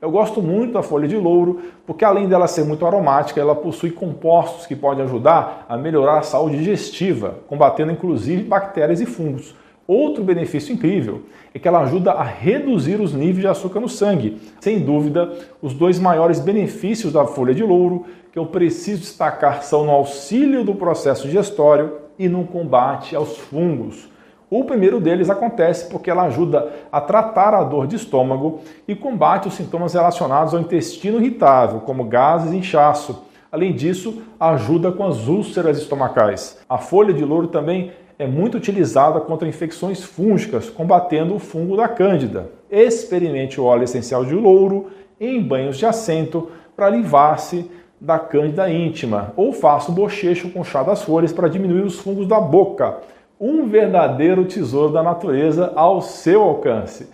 Eu gosto muito da folha de louro porque, além dela ser muito aromática, ela possui compostos que podem ajudar a melhorar a saúde digestiva, combatendo inclusive bactérias e fungos. Outro benefício incrível é que ela ajuda a reduzir os níveis de açúcar no sangue. Sem dúvida, os dois maiores benefícios da folha de louro que eu preciso destacar são no auxílio do processo digestório e no combate aos fungos. O primeiro deles acontece porque ela ajuda a tratar a dor de estômago e combate os sintomas relacionados ao intestino irritável, como gases e inchaço. Além disso, ajuda com as úlceras estomacais. A folha de louro também é muito utilizada contra infecções fúngicas, combatendo o fungo da cândida. Experimente o óleo essencial de louro em banhos de assento para livrar-se da cândida íntima, ou faça um bochecho com chá das folhas para diminuir os fungos da boca. Um verdadeiro tesouro da natureza ao seu alcance.